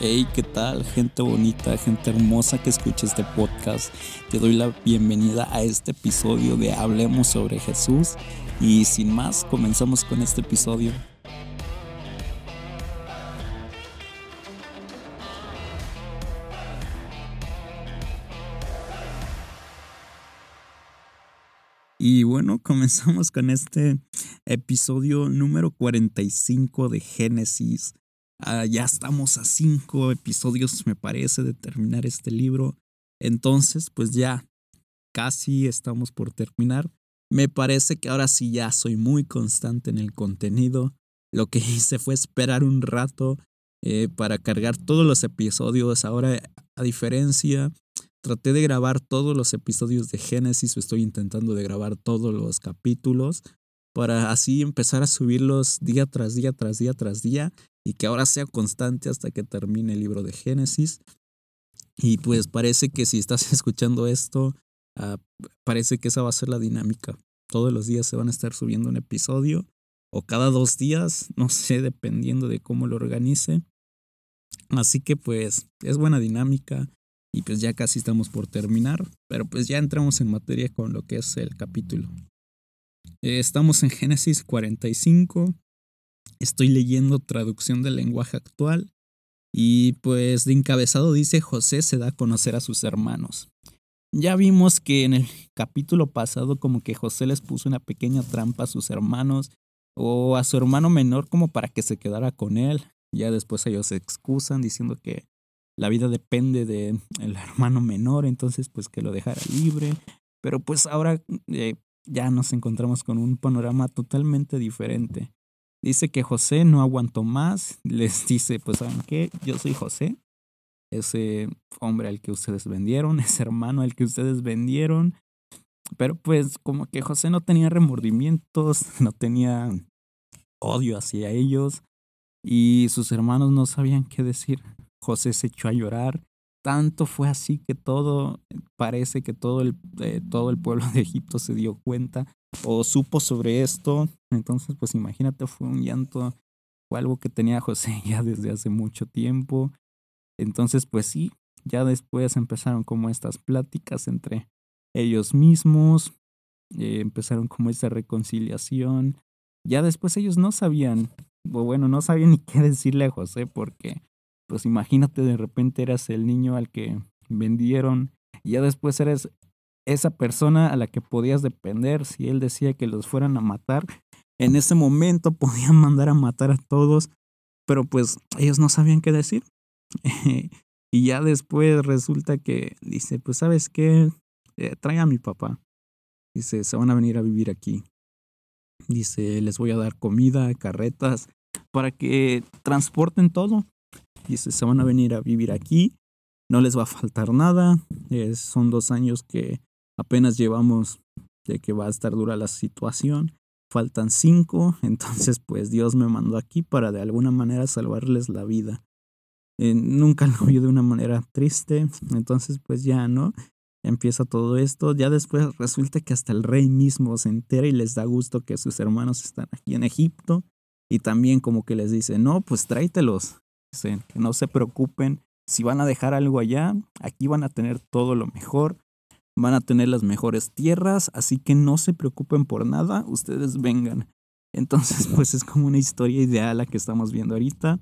Hey, ¿qué tal? Gente bonita, gente hermosa que escucha este podcast. Te doy la bienvenida a este episodio de Hablemos sobre Jesús. Y sin más, comenzamos con este episodio. Y bueno, comenzamos con este episodio número 45 de Génesis. Ah, ya estamos a cinco episodios, me parece, de terminar este libro. Entonces, pues ya casi estamos por terminar. Me parece que ahora sí ya soy muy constante en el contenido. Lo que hice fue esperar un rato eh, para cargar todos los episodios. Ahora, a diferencia, traté de grabar todos los episodios de Génesis. Estoy intentando de grabar todos los capítulos para así empezar a subirlos día tras día, tras día, tras día y que ahora sea constante hasta que termine el libro de Génesis. Y pues parece que si estás escuchando esto, ah, parece que esa va a ser la dinámica. Todos los días se van a estar subiendo un episodio o cada dos días, no sé, dependiendo de cómo lo organice. Así que pues es buena dinámica y pues ya casi estamos por terminar, pero pues ya entramos en materia con lo que es el capítulo. Eh, estamos en Génesis 45 Estoy leyendo traducción del lenguaje actual y pues de encabezado dice José se da a conocer a sus hermanos. Ya vimos que en el capítulo pasado como que José les puso una pequeña trampa a sus hermanos o a su hermano menor como para que se quedara con él. Ya después ellos se excusan diciendo que la vida depende del el hermano menor, entonces pues que lo dejara libre. Pero pues ahora eh, ya nos encontramos con un panorama totalmente diferente. Dice que José no aguantó más. Les dice, pues saben qué, yo soy José, ese hombre al que ustedes vendieron, ese hermano al que ustedes vendieron. Pero pues como que José no tenía remordimientos, no tenía odio hacia ellos y sus hermanos no sabían qué decir. José se echó a llorar. Tanto fue así que todo, parece que todo el, eh, todo el pueblo de Egipto se dio cuenta o supo sobre esto. Entonces, pues imagínate, fue un llanto, fue algo que tenía José ya desde hace mucho tiempo. Entonces, pues sí, ya después empezaron como estas pláticas entre ellos mismos, eh, empezaron como esa reconciliación. Ya después ellos no sabían, o bueno, no sabían ni qué decirle a José porque, pues imagínate, de repente eras el niño al que vendieron y ya después eres esa persona a la que podías depender, si él decía que los fueran a matar, en ese momento podían mandar a matar a todos, pero pues ellos no sabían qué decir. y ya después resulta que dice, pues sabes qué, eh, trae a mi papá. Dice, se van a venir a vivir aquí. Dice, les voy a dar comida, carretas, para que transporten todo. Dice, se van a venir a vivir aquí, no les va a faltar nada. son dos años que apenas llevamos de que va a estar dura la situación. Faltan cinco, entonces pues Dios me mandó aquí para de alguna manera salvarles la vida. Eh, nunca lo vi de una manera triste, entonces pues ya, ¿no? Empieza todo esto, ya después resulta que hasta el rey mismo se entera y les da gusto que sus hermanos están aquí en Egipto y también como que les dice, no, pues tráetelos, que no se preocupen, si van a dejar algo allá, aquí van a tener todo lo mejor, van a tener las mejores tierras, así que no se preocupen por nada, ustedes vengan. Entonces, pues es como una historia ideal la que estamos viendo ahorita.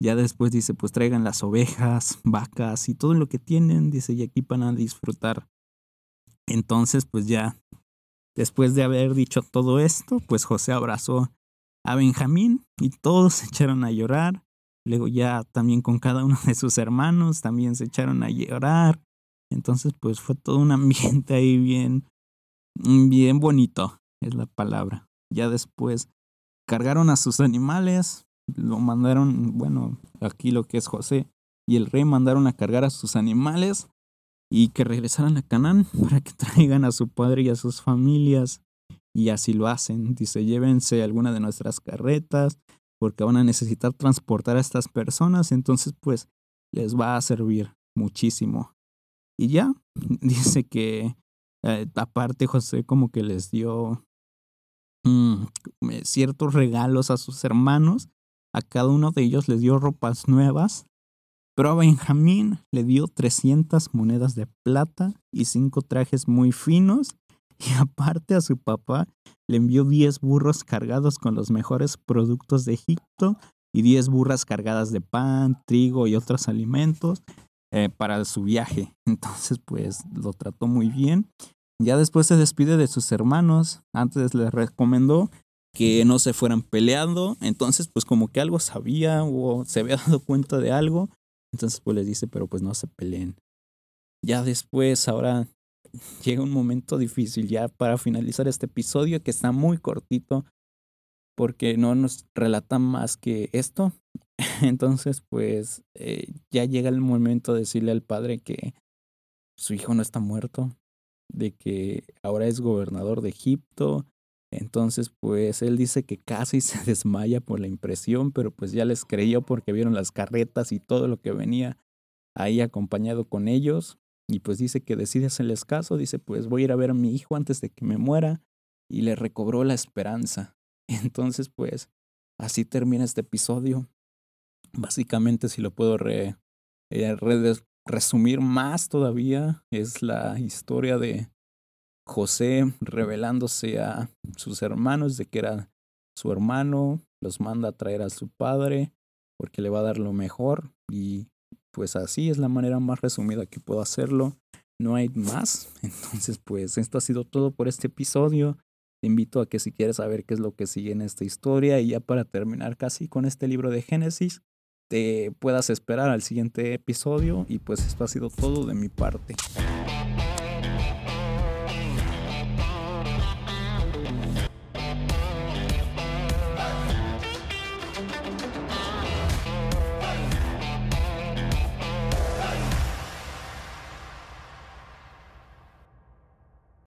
Ya después dice, pues traigan las ovejas, vacas y todo lo que tienen, dice, y aquí van a disfrutar. Entonces, pues ya, después de haber dicho todo esto, pues José abrazó a Benjamín y todos se echaron a llorar. Luego ya también con cada uno de sus hermanos también se echaron a llorar. Entonces, pues fue todo un ambiente ahí bien, bien bonito, es la palabra. Ya después cargaron a sus animales, lo mandaron, bueno, aquí lo que es José y el rey mandaron a cargar a sus animales y que regresaran a Canaán para que traigan a su padre y a sus familias. Y así lo hacen. Dice, llévense alguna de nuestras carretas porque van a necesitar transportar a estas personas. Entonces, pues, les va a servir muchísimo. Y ya, dice que eh, aparte José como que les dio mm, eh, ciertos regalos a sus hermanos. A cada uno de ellos les dio ropas nuevas. Pero a Benjamín le dio 300 monedas de plata y cinco trajes muy finos. Y aparte a su papá le envió 10 burros cargados con los mejores productos de Egipto y 10 burras cargadas de pan, trigo y otros alimentos eh, para su viaje. Entonces, pues lo trató muy bien. Ya después se despide de sus hermanos. Antes les recomendó que no se fueran peleando. Entonces, pues como que algo sabía o se había dado cuenta de algo. Entonces, pues les dice, pero pues no se peleen. Ya después, ahora llega un momento difícil ya para finalizar este episodio que está muy cortito porque no nos relata más que esto. Entonces, pues eh, ya llega el momento de decirle al padre que su hijo no está muerto, de que ahora es gobernador de Egipto, entonces, pues él dice que casi se desmaya por la impresión, pero pues ya les creyó porque vieron las carretas y todo lo que venía ahí acompañado con ellos. Y pues dice que decide hacerles caso, dice pues voy a ir a ver a mi hijo antes de que me muera y le recobró la esperanza. Entonces, pues así termina este episodio. Básicamente, si lo puedo re, eh, resumir más todavía, es la historia de José revelándose a sus hermanos de que era su hermano, los manda a traer a su padre porque le va a dar lo mejor y pues así es la manera más resumida que puedo hacerlo. No hay más. Entonces pues esto ha sido todo por este episodio. Te invito a que si quieres saber qué es lo que sigue en esta historia y ya para terminar casi con este libro de Génesis, te puedas esperar al siguiente episodio y pues esto ha sido todo de mi parte.